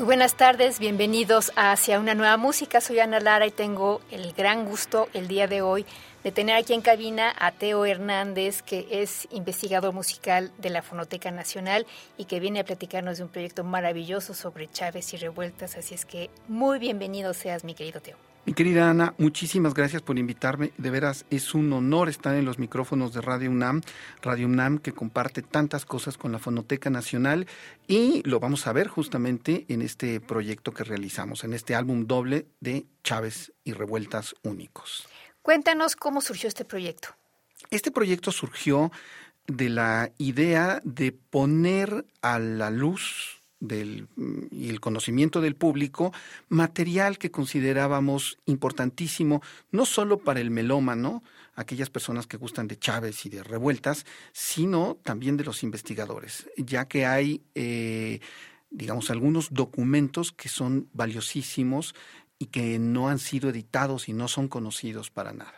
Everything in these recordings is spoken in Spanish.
Muy buenas tardes, bienvenidos a Hacia una nueva música. Soy Ana Lara y tengo el gran gusto el día de hoy de tener aquí en cabina a Teo Hernández, que es investigador musical de la Fonoteca Nacional y que viene a platicarnos de un proyecto maravilloso sobre Chávez y revueltas. Así es que muy bienvenido seas, mi querido Teo. Mi querida Ana, muchísimas gracias por invitarme. De veras, es un honor estar en los micrófonos de Radio UNAM, Radio UNAM que comparte tantas cosas con la Fonoteca Nacional y lo vamos a ver justamente en este proyecto que realizamos, en este álbum doble de Chávez y Revueltas Únicos. Cuéntanos cómo surgió este proyecto. Este proyecto surgió de la idea de poner a la luz del, y el conocimiento del público, material que considerábamos importantísimo, no solo para el melómano, aquellas personas que gustan de Chávez y de revueltas, sino también de los investigadores, ya que hay, eh, digamos, algunos documentos que son valiosísimos y que no han sido editados y no son conocidos para nada.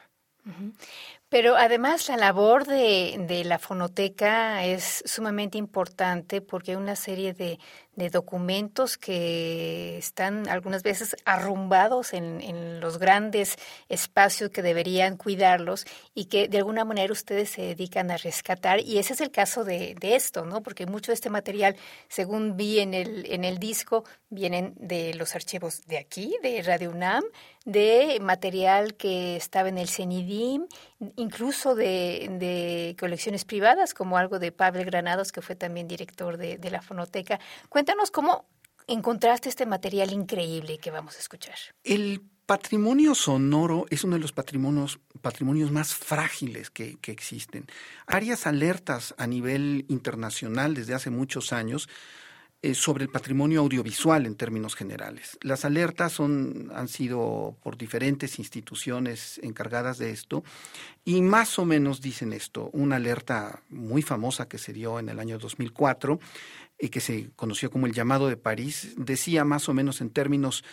Pero además la labor de, de, la fonoteca es sumamente importante porque una serie de, de documentos que están algunas veces arrumbados en, en, los grandes espacios que deberían cuidarlos y que de alguna manera ustedes se dedican a rescatar. Y ese es el caso de, de esto, ¿no? Porque mucho de este material, según vi en el, en el disco, vienen de los archivos de aquí, de Radio UNAM, de material que estaba en el CENIDIM, incluso de, de, colecciones privadas, como algo de Pavel Granados, que fue también director de, de, la fonoteca. Cuéntanos cómo encontraste este material increíble que vamos a escuchar. El patrimonio sonoro es uno de los patrimonios, patrimonios más frágiles que, que existen. Varias alertas a nivel internacional desde hace muchos años eh, sobre el patrimonio audiovisual en términos generales. Las alertas son, han sido por diferentes instituciones encargadas de esto y más o menos dicen esto. Una alerta muy famosa que se dio en el año 2004 y que se conoció como el llamado de París decía más o menos en términos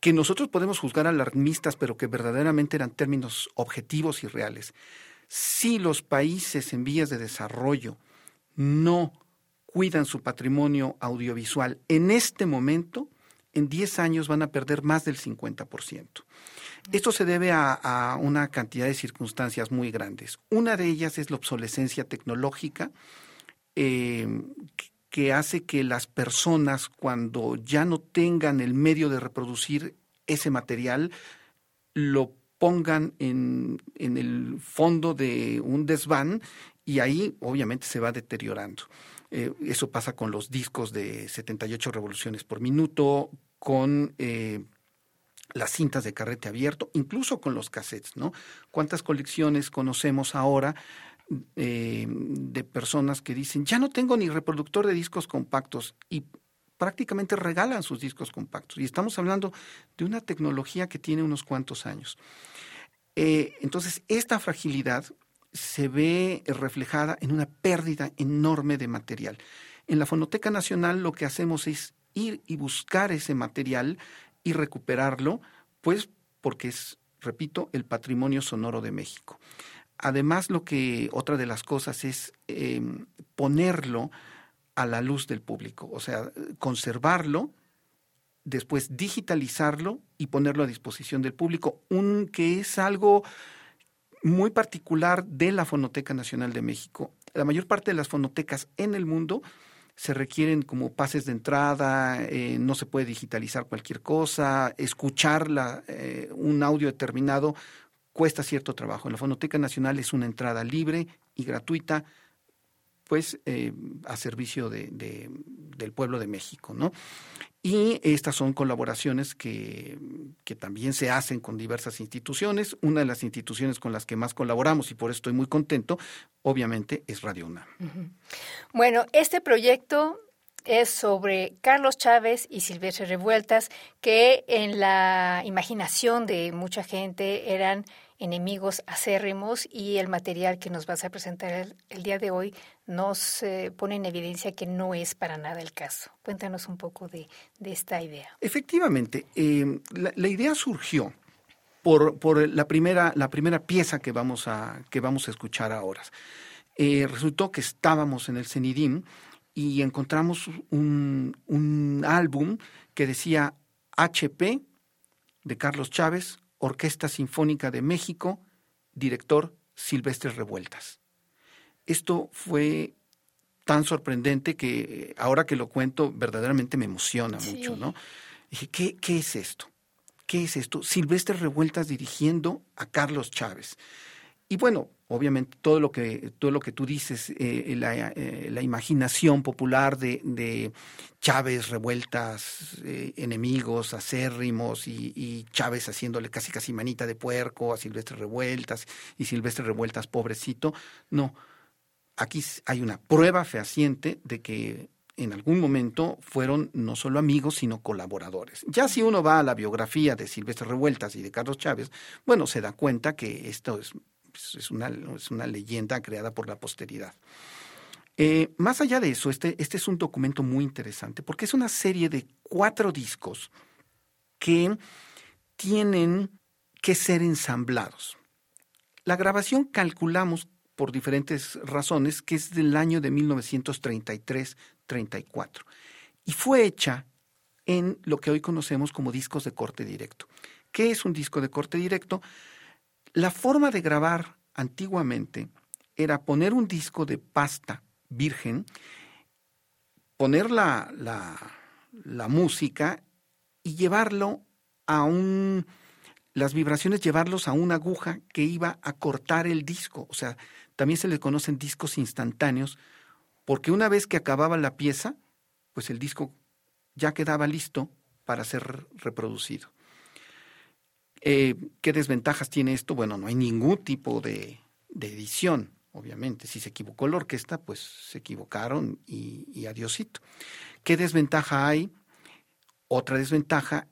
que nosotros podemos juzgar alarmistas, pero que verdaderamente eran términos objetivos y reales. Si los países en vías de desarrollo no cuidan su patrimonio audiovisual en este momento, en 10 años van a perder más del 50%. Esto se debe a, a, una cantidad de circunstancias muy grandes. Una de ellas es la obsolescencia tecnológica, eh, que hace que las personas, cuando ya no tengan el medio de reproducir ese material, lo pongan en, en el fondo de un desván y ahí obviamente se va deteriorando. Eh, eso pasa con los discos de 78 revoluciones por minuto, con eh, las cintas de carrete abierto, incluso con los cassettes, ¿no? ¿Cuántas colecciones conocemos ahora eh, de personas que dicen, ya no tengo ni reproductor de discos compactos y prácticamente regalan sus discos compactos? Y estamos hablando de una tecnología que tiene unos cuantos años. Eh, entonces, esta fragilidad se ve reflejada en una pérdida enorme de material. En la Fonoteca Nacional lo que hacemos es ir y buscar ese material y recuperarlo, pues porque es, repito, el patrimonio sonoro de México. Además, lo que otra de las cosas es eh, ponerlo a la luz del público, o sea, conservarlo, después digitalizarlo y ponerlo a disposición del público, un que es algo muy particular de la Fonoteca Nacional de México. La mayor parte de las fonotecas en el mundo se requieren como pases de entrada, eh, no se puede digitalizar cualquier cosa, escuchar eh, un audio determinado cuesta cierto trabajo. En la Fonoteca Nacional es una entrada libre y gratuita, pues eh, a servicio de, del pueblo de México, ¿no? Y estas son colaboraciones que, que, también se hacen con diversas instituciones. Una de las instituciones con las que más colaboramos, y por eso estoy muy contento, obviamente, es Radio UNAM. Bueno, este proyecto es sobre Carlos Chávez y Silvestre Revueltas, que en la imaginación de mucha gente eran enemigos acérrimos y el material que nos vas a presentar el, día de hoy nos eh, pone en evidencia que no es para nada el caso. Cuéntanos un poco de, esta idea. Efectivamente, em, la, idea surgió por, por, la, primera, la primera pieza que vamos a, que vamos a escuchar ahora. Eh, resultó que estábamos en el Cenidim y encontramos un, un álbum que decía HP de Carlos Chávez, Orquesta Sinfónica de México, director Silvestre Revueltas. Esto fue tan sorprendente que ahora que lo cuento verdaderamente me emociona mucho, ¿no? Dije, ¿qué, ¿qué es esto? ¿Qué es esto? Silvestre Revueltas dirigiendo a Carlos Chávez. Y bueno, obviamente todo lo que, todo lo que tú dices, eh, eh, la, imaginación popular de, Chávez, revueltas, eh, enemigos, acérrimos y, y, Chávez haciéndole casi casi manita de puerco a Silvestre Revueltas y Silvestre Revueltas pobrecito. No, aquí hay una prueba fehaciente de que en algún momento fueron no solo amigos, sino colaboradores. Ya si uno va a la biografía de Silvestre Revueltas y de Carlos Chávez, bueno, se da cuenta que esto es pues, es, una, es una leyenda creada por la posteridad. Eh, más allá de eso, este, este es un documento muy interesante porque es una serie de cuatro discos que tienen que ser ensamblados. La grabación calculamos por diferentes razones que es del año de 1933-34 y fue hecha en lo que hoy conocemos como discos de corte directo. ¿Qué es un disco de corte directo? La forma de grabar antiguamente era poner un disco de pasta virgen, poner la, la, música y llevarlo a un, las vibraciones, llevarlos a una aguja que iba a cortar el disco. O sea, también se le conocen discos instantáneos, porque una vez que acababa la pieza, pues el disco ya quedaba listo para ser reproducido. Eh, ¿Qué desventajas tiene esto? Bueno, no hay ningún tipo de, edición, obviamente. Si se equivocó la orquesta, pues se equivocaron y, y adiosito. ¿Qué desventaja hay? Otra desventaja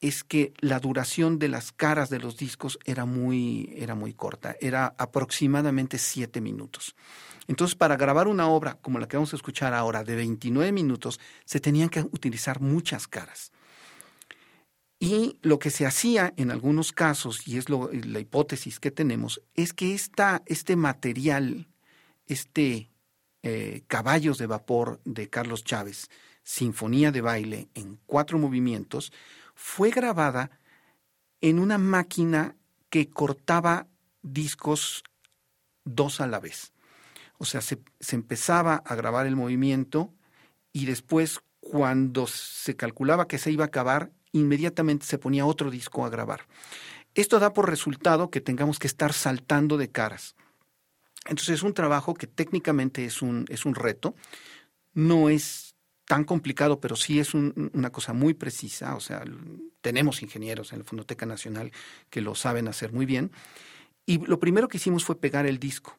es que la duración de las caras de los discos era muy, era muy corta, era aproximadamente siete minutos. Entonces, para grabar una obra como la que vamos a escuchar ahora de 29 minutos, se tenían que utilizar muchas caras. Y lo que se hacía en algunos casos, y es la hipótesis que tenemos, es que esta, este material, este eh, Caballos de Vapor de Carlos Chávez, Sinfonía de Baile en cuatro movimientos, fue grabada en una máquina que cortaba discos dos a la vez. O sea, se, se empezaba a grabar el movimiento y después, cuando se calculaba que se iba a acabar, inmediatamente se ponía otro disco a grabar. Esto da por resultado que tengamos que estar saltando de caras. Entonces es un trabajo que técnicamente es un, es un reto, no es tan complicado, pero sí es una cosa muy precisa, o sea, tenemos ingenieros en la Fondoteca Nacional que lo saben hacer muy bien, y lo primero que hicimos fue pegar el disco.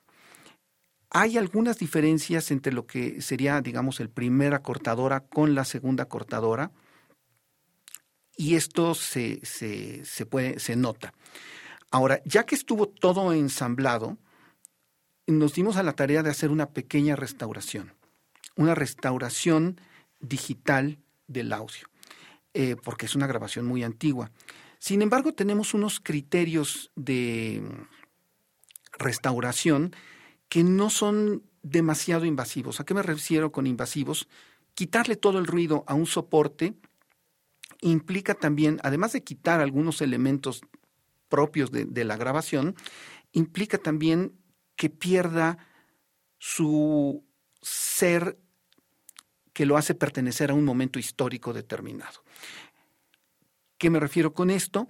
Hay algunas diferencias entre lo que sería, digamos, el primera cortadora con la segunda cortadora, y esto se, se, puede, se nota. Ahora, ya que estuvo todo ensamblado, nos dimos a la tarea de hacer una pequeña restauración, una restauración digital del audio, eh, porque es una grabación muy antigua. Sin embargo, tenemos unos criterios de restauración que no son demasiado invasivos. ¿A qué me refiero con invasivos? Quitarle todo el ruido a un soporte implica también, además de quitar algunos elementos propios de, la grabación, implica también que pierda su ser que lo hace pertenecer a un momento histórico determinado. ¿Qué me refiero con esto?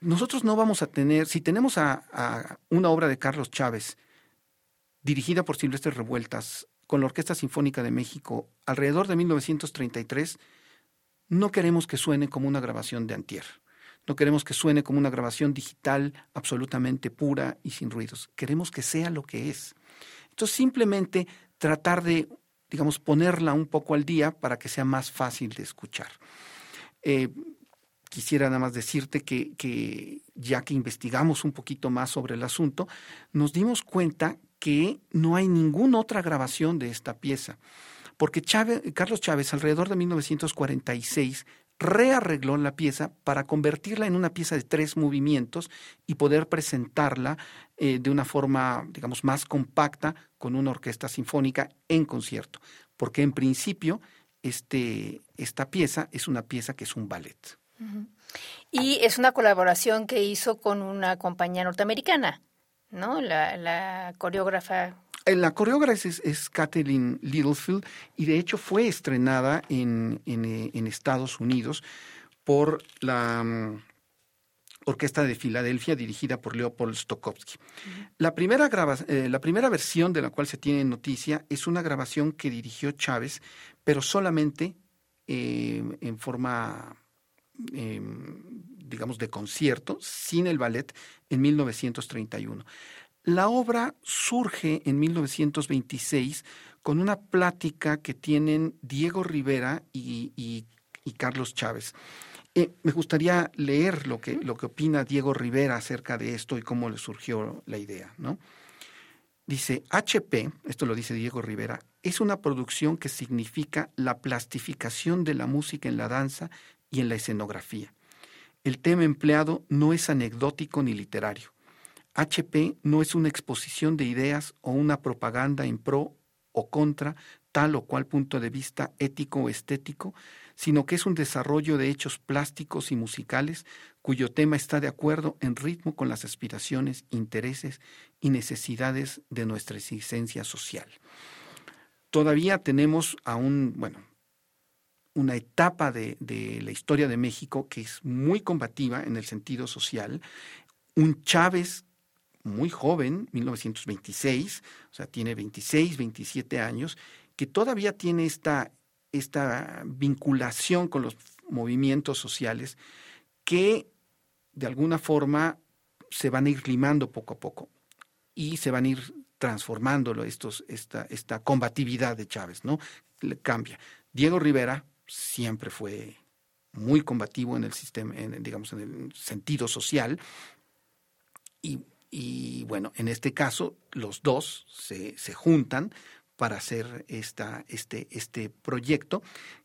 Nosotros no vamos a tener, si tenemos a, una obra de Carlos Chávez dirigida por Silvestre Revueltas con la Orquesta Sinfónica de México alrededor de 1933, no queremos que suene como una grabación de antier. No queremos que suene como una grabación digital absolutamente pura y sin ruidos. Queremos que sea lo que es. Entonces, simplemente tratar de, digamos, ponerla un poco al día para que sea más fácil de escuchar. Eh, quisiera nada más decirte que, que, ya que investigamos un poquito más sobre el asunto, nos dimos cuenta que no hay ninguna otra grabación de esta pieza porque Carlos Chávez alrededor de 1946 rearregló la pieza para convertirla en una pieza de tres movimientos y poder presentarla eh, de una forma, digamos, más compacta con una orquesta sinfónica en concierto, porque en principio este, esta pieza es una pieza que es un ballet. Y es una colaboración que hizo con una compañía norteamericana, ¿no? La, coreógrafa la coreógrafa es, Kathleen Littlefield y de hecho fue estrenada en, eh, Estados Unidos por la mm, Orquesta de Filadelfia dirigida por Leopold Stokowski. la, primera eh, la primera versión de la cual se tiene noticia es una grabación que dirigió Chávez, pero solamente en forma em, digamos, de concierto, sin el ballet, en 1931. La obra surge en 1926 con una plática que tienen Diego Rivera y, Carlos Chávez. Eh, me gustaría leer lo que, lo que opina Diego Rivera acerca de esto y cómo le surgió la idea. ¿no? Dice, HP, esto lo dice Diego Rivera, es una producción que significa la plastificación de la música en la danza y en la escenografía. El tema empleado no es anecdótico ni literario HP no es una exposición de ideas o una propaganda en pro o contra tal o cual punto de vista ético o estético, sino que es un desarrollo de hechos plásticos y musicales cuyo tema está de acuerdo en ritmo con las aspiraciones, intereses y necesidades de nuestra existencia social. Todavía tenemos aún, bueno, una etapa de, de, la historia de México que es muy combativa en el sentido social, un Chávez muy joven, 1926, o sea, tiene 26, 27 años, que todavía tiene esta, esta vinculación con los movimientos sociales que de alguna forma se van a ir limando poco a poco y se van a ir transformando estos, esta, esta combatividad de Chávez, ¿no? Le cambia. Diego Rivera siempre fue muy combativo en el sistema, en, digamos, en el sentido social, y y bueno, en este caso los dos se, se juntan para hacer esta, este, este proyecto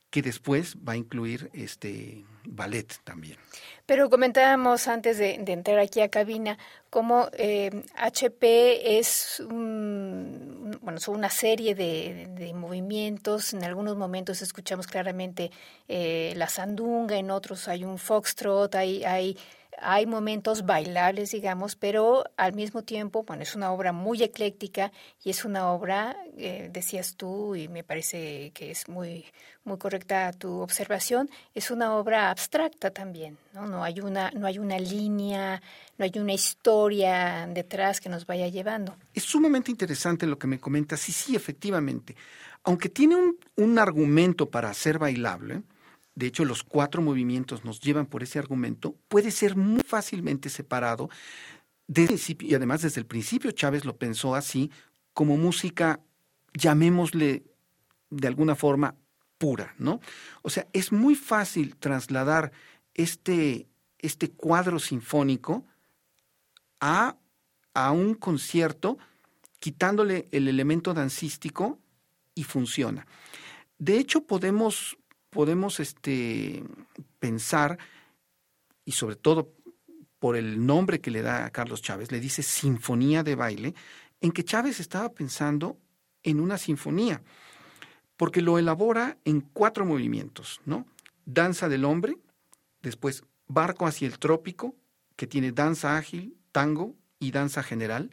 que después va a incluir este ballet también. Pero comentábamos antes de, entrar aquí a cabina cómo HP eh, es bueno, son una serie de, movimientos. En algunos momentos escuchamos claramente eh, la sandunga, en otros hay un foxtrot, hay, hay hay momentos bailables, digamos, pero al mismo tiempo, bueno, es una obra muy ecléctica y es una obra, eh, decías tú, y me parece que es muy, muy correcta tu observación, es una obra abstracta también, ¿no? No hay una, no hay una línea, no hay una historia detrás que nos vaya llevando. Es sumamente interesante lo que me comentas, y sí, efectivamente, aunque tiene un, un argumento para ser bailable, de hecho los cuatro movimientos nos llevan por ese argumento, puede ser muy fácilmente separado y además desde el principio Chávez lo pensó así, como música, llamémosle de alguna forma pura, ¿no? O sea, es muy fácil trasladar este, este cuadro sinfónico a, a un concierto quitándole el elemento dancístico y funciona. De hecho, podemos, podemos este, pensar, y sobre todo por el nombre que le da a Carlos Chávez, le dice Sinfonía de Baile, en que Chávez estaba pensando en una sinfonía, porque lo elabora en cuatro movimientos, ¿no? Danza del hombre, después Barco hacia el trópico, que tiene danza ágil, tango y danza general,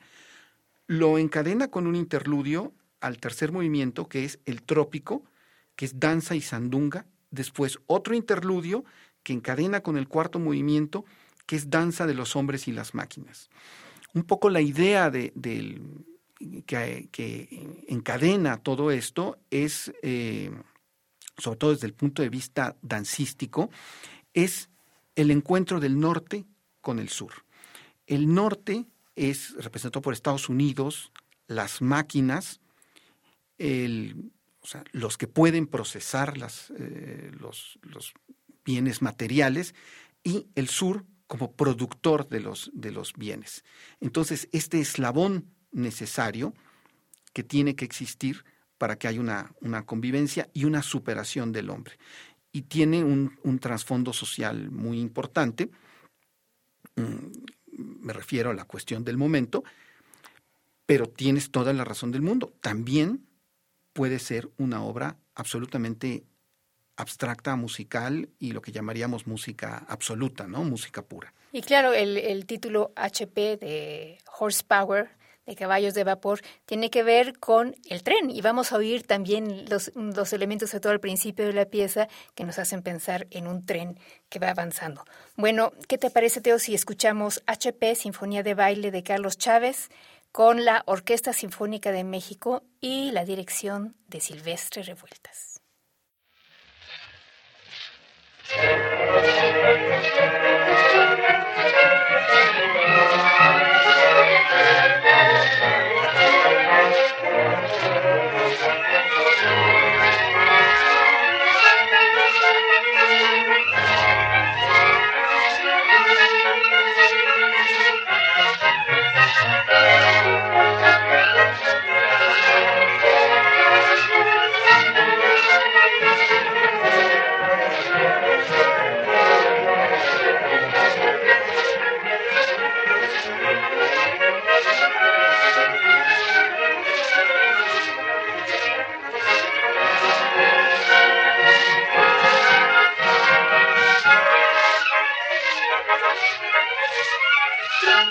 lo encadena con un interludio al tercer movimiento, que es el trópico, que es danza y sandunga, después otro interludio que encadena con el cuarto movimiento, que es danza de los hombres y las máquinas. Un poco la idea de, que, encadena todo esto es, eh, sobre todo desde el punto de vista dancístico, es el encuentro del norte con el sur. El norte es representado por Estados Unidos, las máquinas, los que pueden procesar eh, los, bienes materiales y el sur como productor de los, de los bienes. Entonces, este eslabón necesario que tiene que existir para que haya una, convivencia y una superación del hombre. Y tiene un, un trasfondo social muy importante. Mm, me refiero a la cuestión del momento, pero tienes toda la razón del mundo. También puede ser una obra absolutamente abstracta, musical y lo que llamaríamos música absoluta, ¿no? Música pura. Y claro, el, título HP de Horsepower, de caballos de vapor, tiene que ver con el tren. Y vamos a oír también los, los elementos, sobre todo al principio de la pieza, que nos hacen pensar en un tren que va avanzando. Bueno, ¿qué te parece, Teo, si escuchamos HP, Sinfonía de Baile de Carlos Chávez? Con la Orquesta Sinfónica de México y la dirección de Silvestre Revueltas.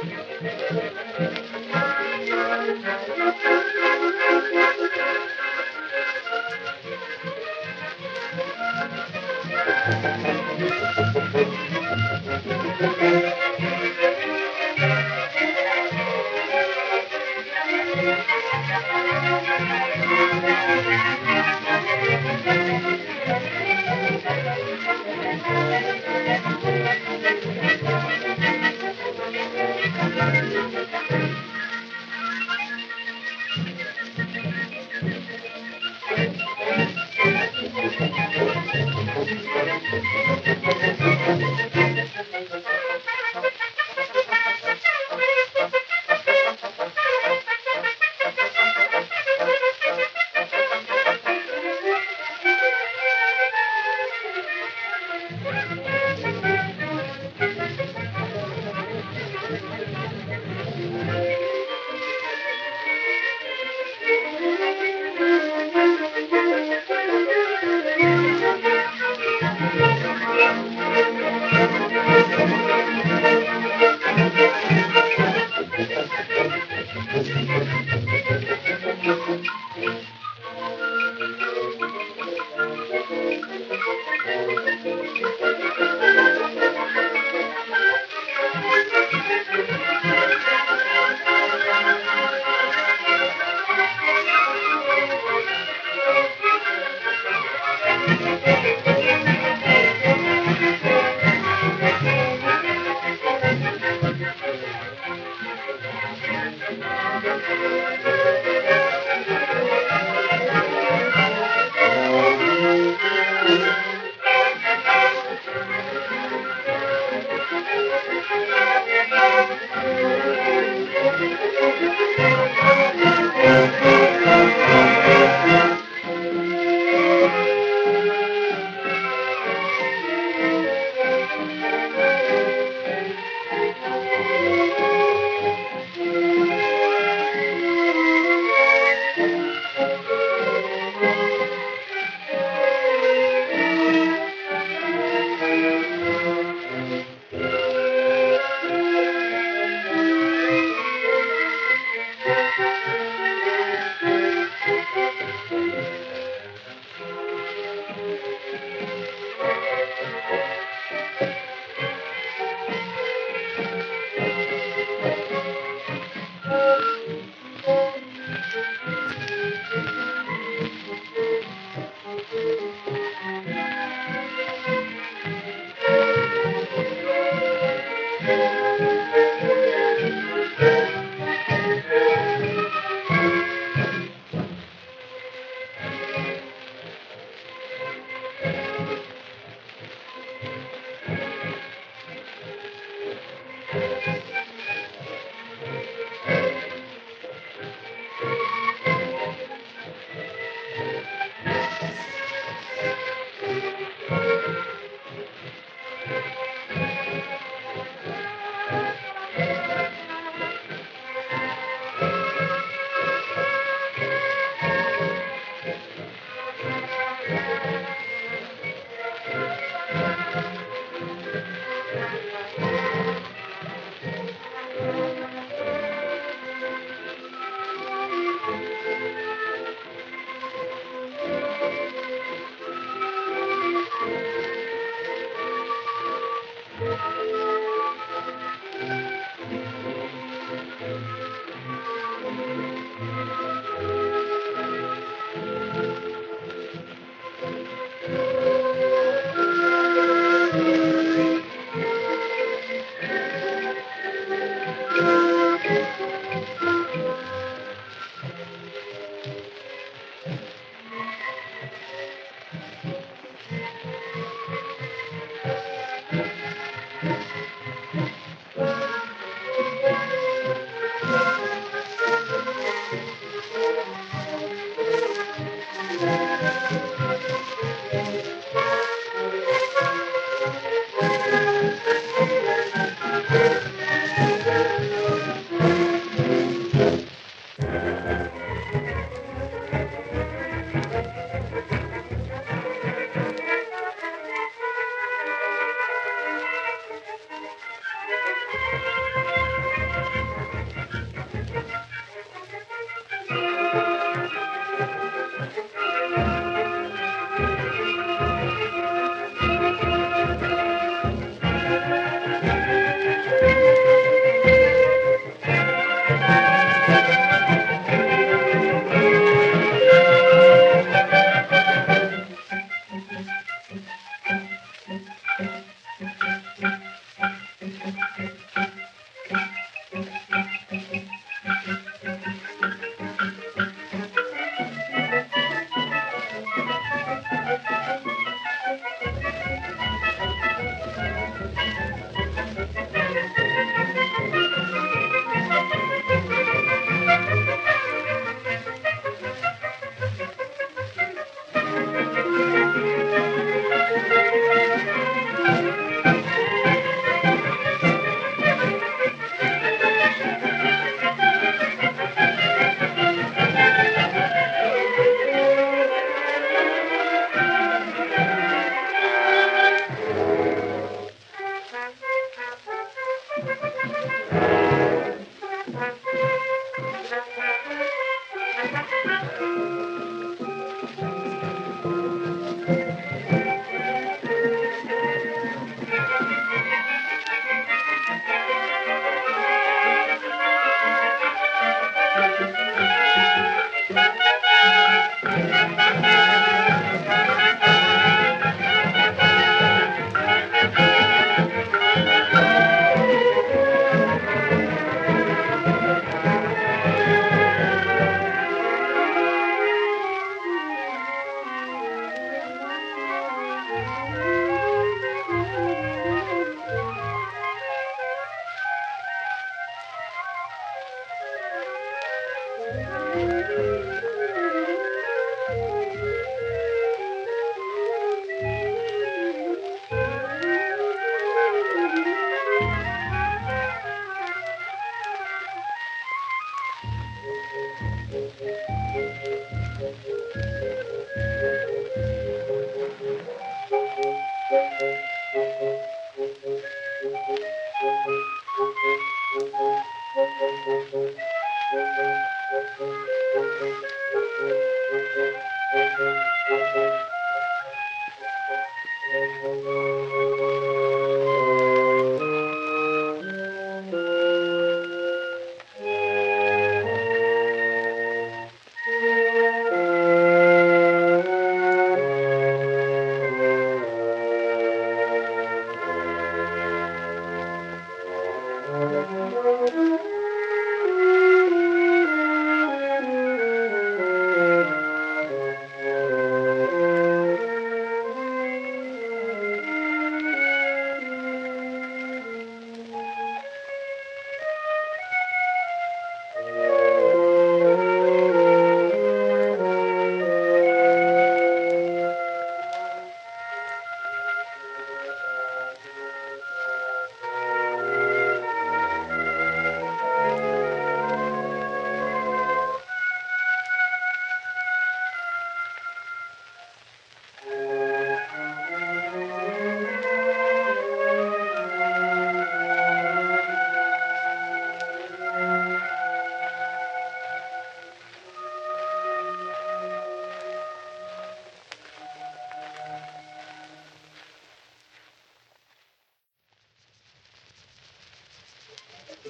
Música Thank you.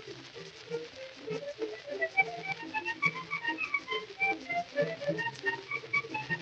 Thank you.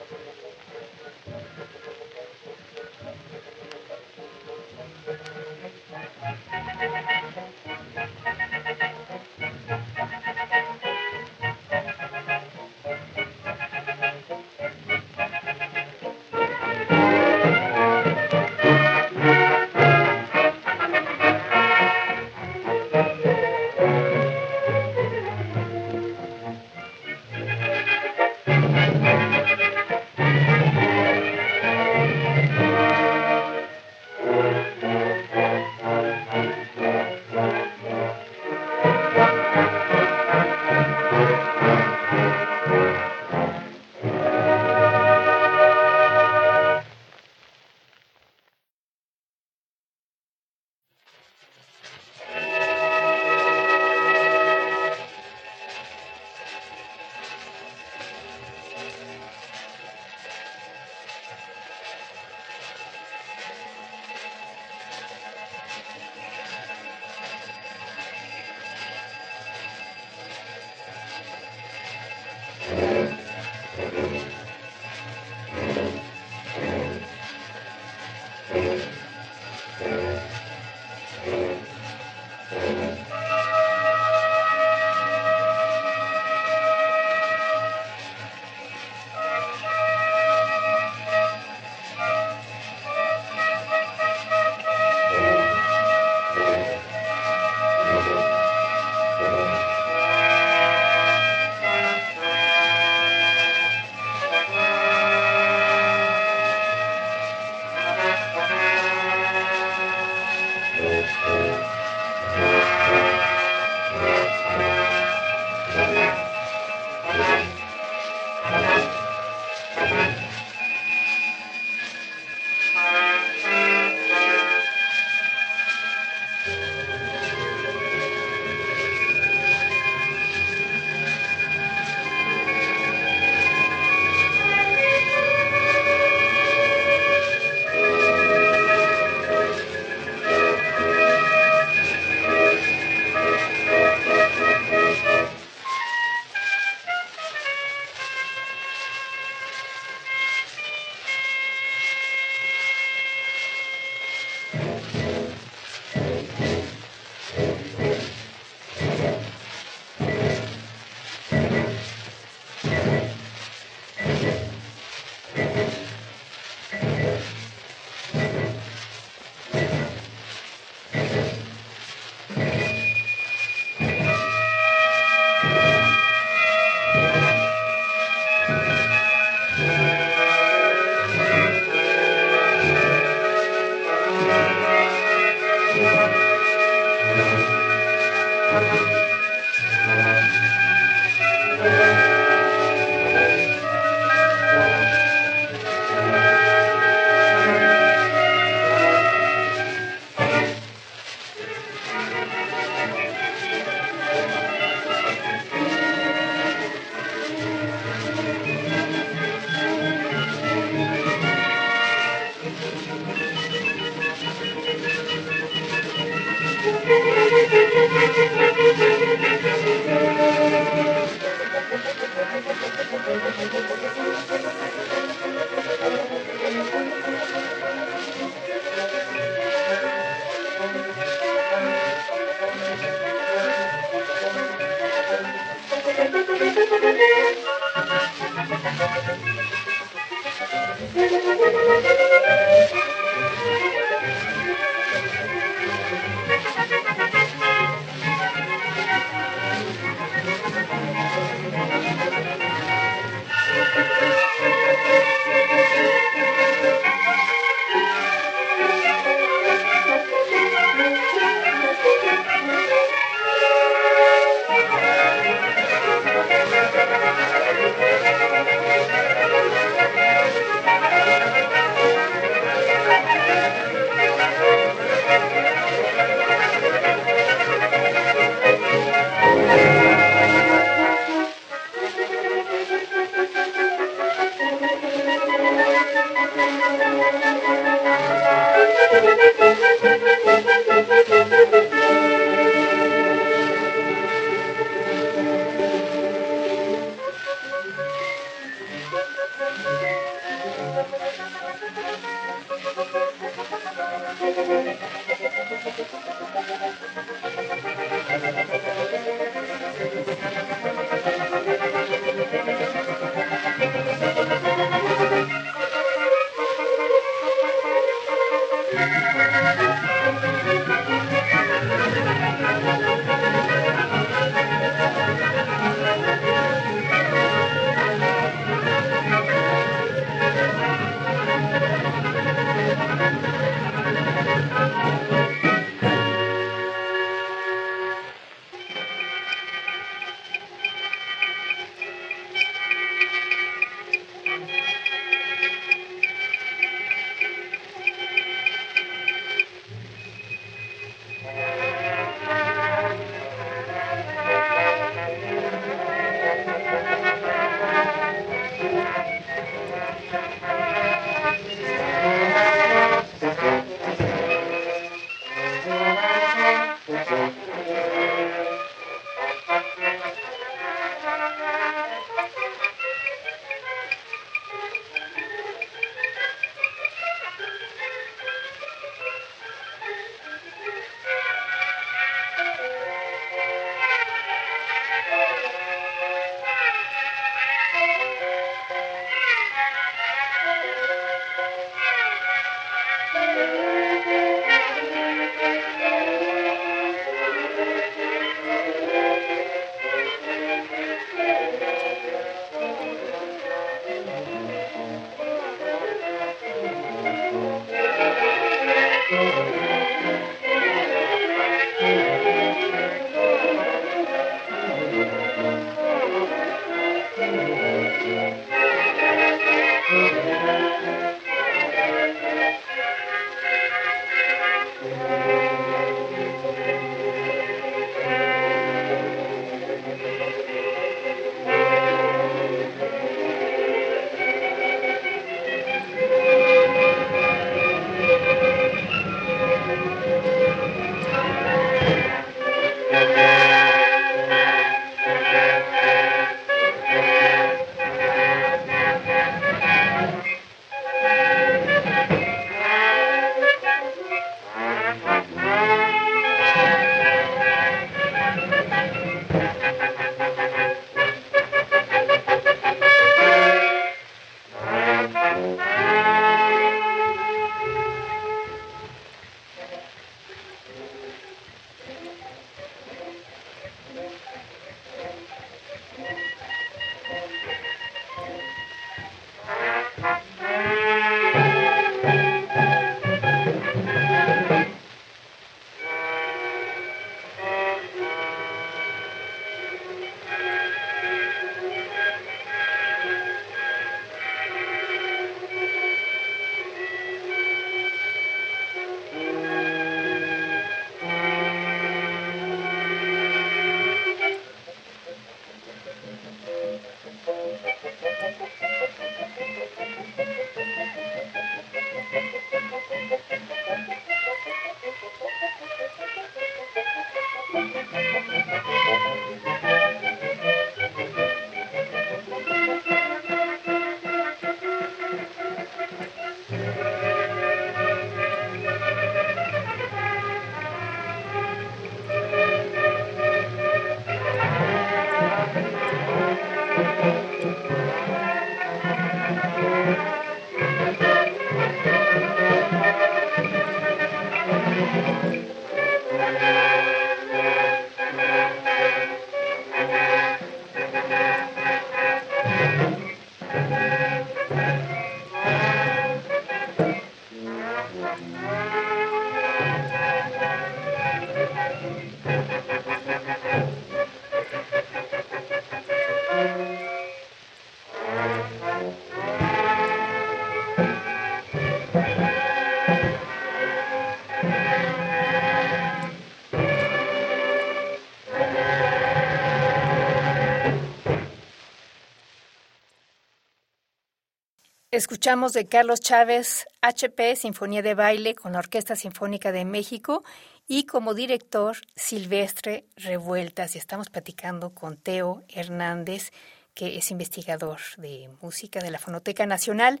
Escuchamos de Carlos Chávez, HP, Sinfonía de Baile con la Orquesta Sinfónica de México y como director Silvestre Revueltas. Y estamos platicando con Teo Hernández, que es investigador de música de la Fonoteca Nacional.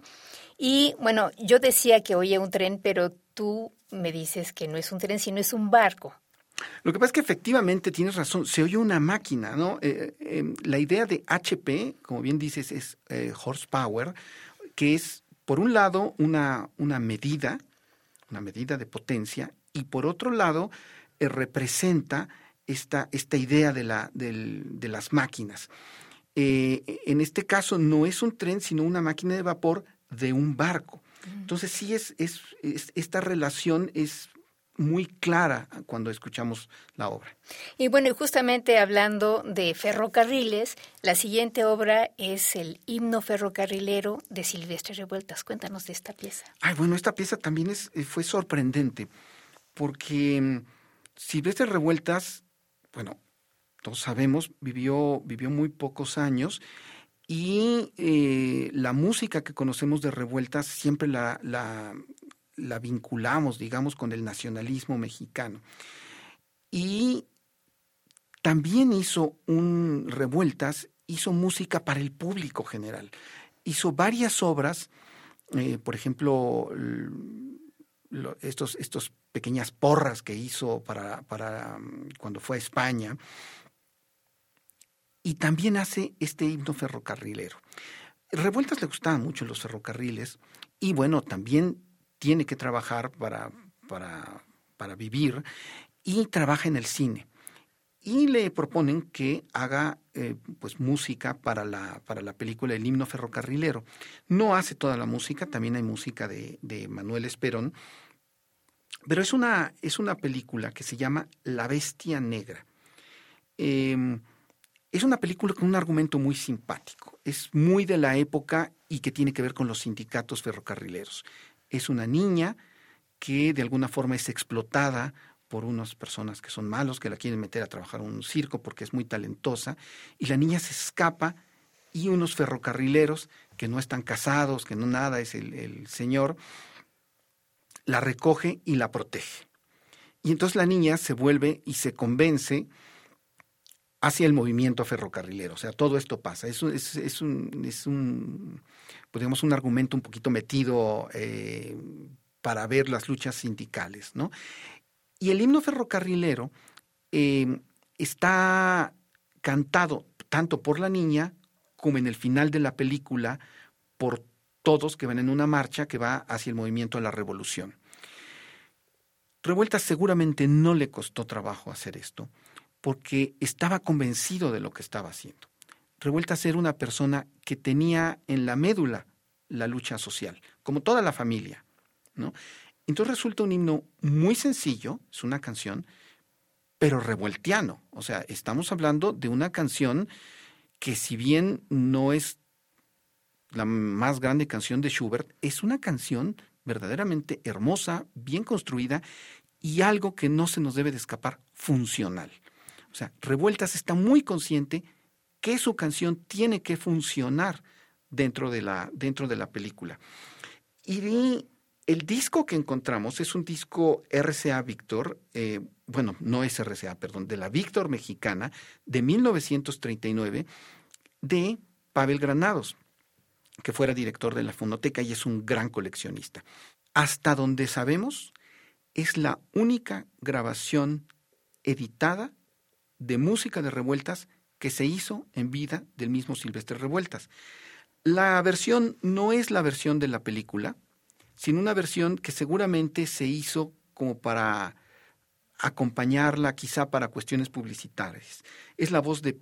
Y bueno, yo decía que oía un tren, pero tú me dices que no es un tren, sino es un barco. Lo que pasa es que efectivamente tienes razón, se oye una máquina, ¿no? Eh, eh, la idea de HP, como bien dices, es eh, horsepower que es, por un lado, una, una medida, una medida de potencia, y por otro lado, eh, representa esta, esta idea de, la, de las máquinas. Eh, en este caso no es un tren, sino una máquina de vapor de un barco. Entonces sí es, es, es esta relación es muy clara cuando escuchamos la obra. Y bueno, y justamente hablando de ferrocarriles, la siguiente obra es el himno ferrocarrilero de Silvestre Revueltas. Cuéntanos de esta pieza. Ay, bueno, esta pieza también es, eh, fue sorprendente, porque mm, Silvestre Revueltas, bueno, todos sabemos, vivió, vivió muy pocos años y eh, la música que conocemos de Revueltas siempre la, la, la vinculamos, digamos, con el nacionalismo mexicano. Y también hizo un revueltas, hizo música para el público general. Hizo varias obras, eh, por ejemplo, estos, estos pequeñas porras que hizo para, para mm, cuando fue a España. Y también hace este himno ferrocarrilero. Revueltas le gustaban mucho los ferrocarriles y bueno, también tiene que trabajar para, para, para vivir y trabaja en el cine. Y le proponen que haga eh, pues música para la, para la película El himno ferrocarrilero. No hace toda la música, también hay música de, de Manuel Esperón, pero es una, es una película que se llama La Bestia Negra. Em, es una película con un argumento muy simpático. Es muy de la época y que tiene que ver con los sindicatos ferrocarrileros es una niña que de alguna forma es explotada por unas personas que son malos, que la quieren meter a trabajar en un circo porque es muy talentosa, y la niña se escapa y unos ferrocarrileros que no están casados, que no nada, es el, señor, la recoge y la protege. Y entonces la niña se vuelve y se convence hacia el movimiento ferrocarrilero. O sea, todo esto pasa. Es un, es un, podríamos, un argumento un poquito metido eh, para ver las luchas sindicales, ¿no? Y el himno ferrocarrilero eh, está cantado tanto por la niña como en el final de la película por todos que van en una marcha que va hacia el movimiento de la revolución. Revuelta seguramente no le costó trabajo hacer esto, porque estaba convencido de lo que estaba haciendo. Revuelta ser una persona que tenía en la médula la lucha social, como toda la familia. Entonces resulta un himno muy sencillo, es una canción, pero revueltiano. O sea, estamos hablando de una canción que si bien no es la más grande canción de Schubert, es una canción verdaderamente hermosa, bien construida y algo que no se nos debe de escapar, funcional. O sea, Revueltas está muy consciente que su canción tiene que funcionar dentro de la, dentro de la película. Y el disco que encontramos es un disco RCA Víctor, eh, bueno, no es RCA, perdón, de la Víctor Mexicana de 1939 de Pavel Granados, que fuera director de la Fonoteca y es un gran coleccionista. Hasta donde sabemos, es la única grabación editada de música de revueltas que se hizo en vida del mismo Silvestre Revueltas. La versión no es la versión de la película, sino una versión que seguramente se hizo como para acompañarla quizá para cuestiones publicitarias. Es la voz de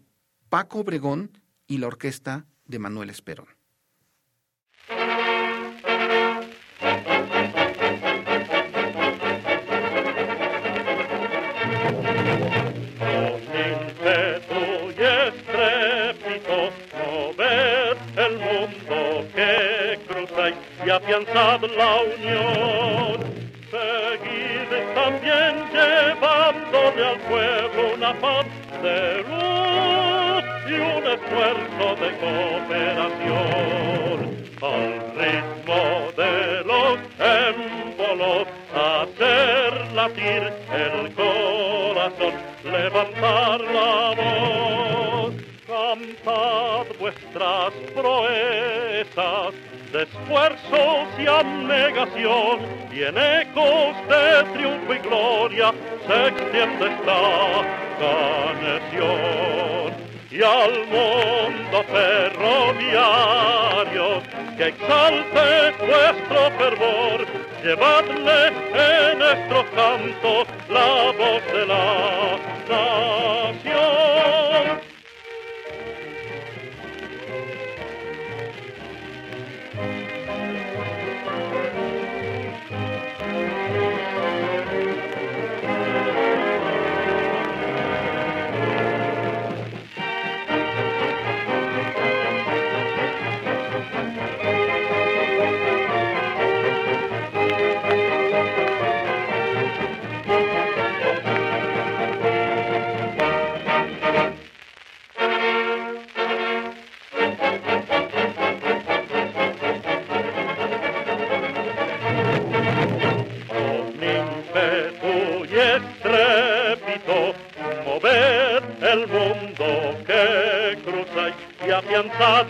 Paco Obregón y la orquesta de Manuel Esperón. Y abnegación y en ecos de triunfo y gloria se extiende esta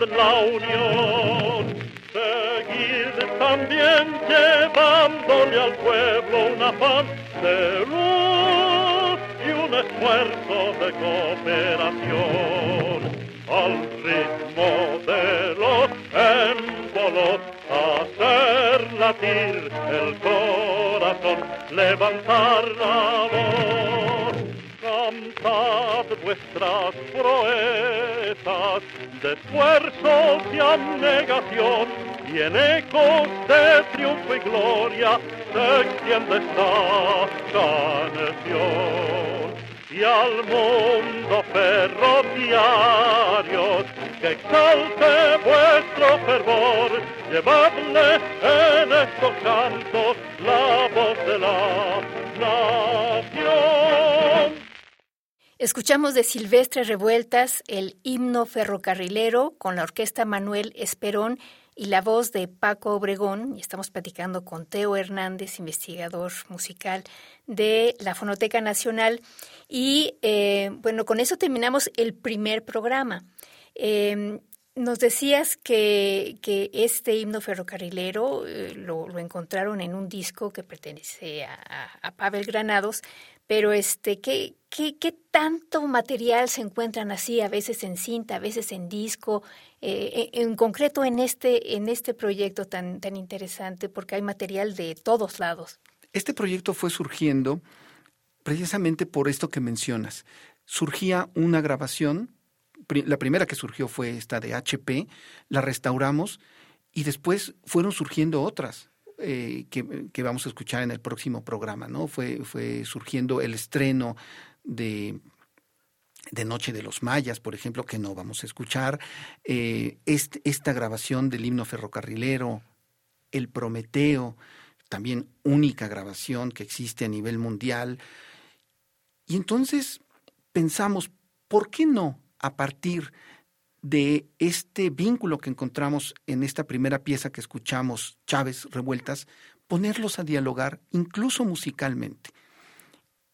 la unión. Seguir también llevándole al pueblo una paz de luz y un esfuerzo de cooperación. Al ritmo de los émbolos, hacer latir el levantar la voz. Cantad vuestras proezas de esfuerzos y abnegación, y en ecos de triunfo y gloria se extiende esta canción. Y al mundo ferroviario vuestro fervor, llevadle en estos cantos la voz de la nación. Escuchamos de Silvestre Revueltas el himno ferrocarrilero con la orquesta Manuel Esperón y la voz de Paco Obregón. Y estamos platicando con Teo Hernández, investigador musical de la Fonoteca Nacional. Y eh, bueno, con eso terminamos el primer programa. Em, nos decías que, que, este himno ferrocarrilero eh, lo, encontraron en un disco que pertenece a, a Pavel Granados, pero este, ¿qué, qué, qué tanto material se encuentran así, a veces en cinta, a veces en disco, eh, en, concreto en este, en este proyecto tan, tan interesante, porque hay material de todos lados? Este proyecto fue surgiendo precisamente por esto que mencionas. Surgía una grabación, la primera que surgió fue esta de HP, la restauramos y después fueron surgiendo otras. Eh, que, vamos a escuchar en el próximo programa, ¿no? Fue, fue surgiendo el estreno de, de Noche de los Mayas, por ejemplo, que no vamos a escuchar, eh, esta grabación del himno ferrocarrilero, el Prometeo, también única grabación que existe a nivel mundial. Y entonces pensamos, ¿por qué no a partir de este vínculo que encontramos en esta primera pieza que escuchamos, Chávez Revueltas, ponerlos a dialogar incluso musicalmente.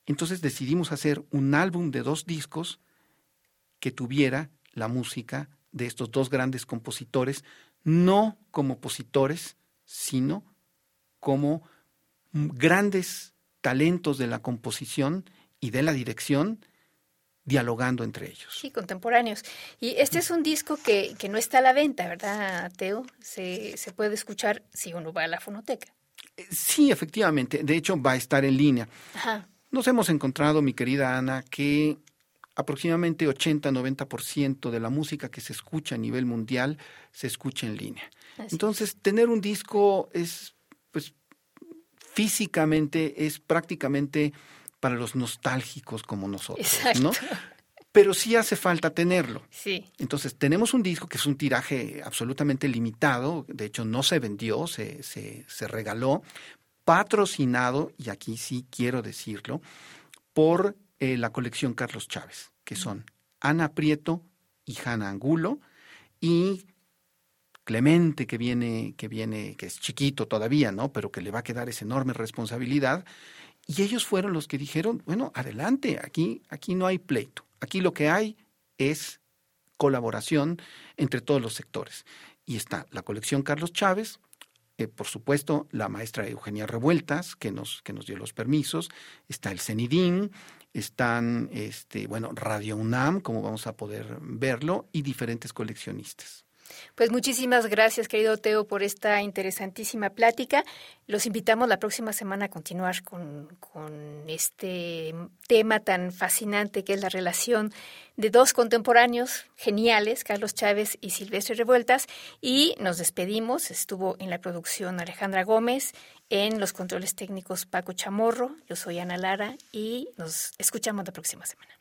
Entonces decidimos hacer un álbum de dos discos que tuviera la música de estos dos grandes compositores, no como opositores, sino como grandes talentos de la composición y de la dirección dialogando entre ellos. Sí, contemporáneos. Y este es un disco que, que no está a la venta, ¿verdad, Teo? Se, se puede escuchar si uno va a la fonoteca. Eh, sí, efectivamente. De hecho, va a estar en línea. Ajá. nos hemos encontrado, mi querida Ana, que aproximadamente 80-90% de la música que se escucha a nivel mundial se escucha en línea. Entonces, tener un disco es, pues, físicamente es prácticamente para los nostálgicos como nosotros, ¿no? Pero sí hace falta tenerlo. Sí. Entonces, tenemos un disco que es un tiraje absolutamente limitado, de hecho no se vendió, se, se, se regaló, patrocinado, y aquí sí quiero decirlo, por eh, la colección Carlos Chávez, que son Ana Prieto y Hanna Angulo, y Clemente, que viene, que viene, que es chiquito todavía, ¿no? Pero que le va a quedar esa enorme responsabilidad. Y ellos fueron los que dijeron, bueno, adelante, aquí, aquí no hay pleito. Aquí lo que hay es colaboración entre todos los sectores. Y está la colección Carlos Chávez, eh, por supuesto, la maestra Eugenia Revueltas, que nos, que nos dio los permisos, está el CENIDIN, están, este, bueno, Radio UNAM, como vamos a poder verlo, y diferentes coleccionistas. Pues muchísimas gracias, querido Teo, por esta interesantísima plática. Los invitamos la próxima semana a continuar con, este tema tan fascinante que es la relación de dos contemporáneos geniales, Carlos Chávez y Silvestre Revueltas. Y nos despedimos. Estuvo en la producción Alejandra Gómez, en los controles técnicos Paco Chamorro. Yo soy Ana Lara y nos escuchamos la próxima semana.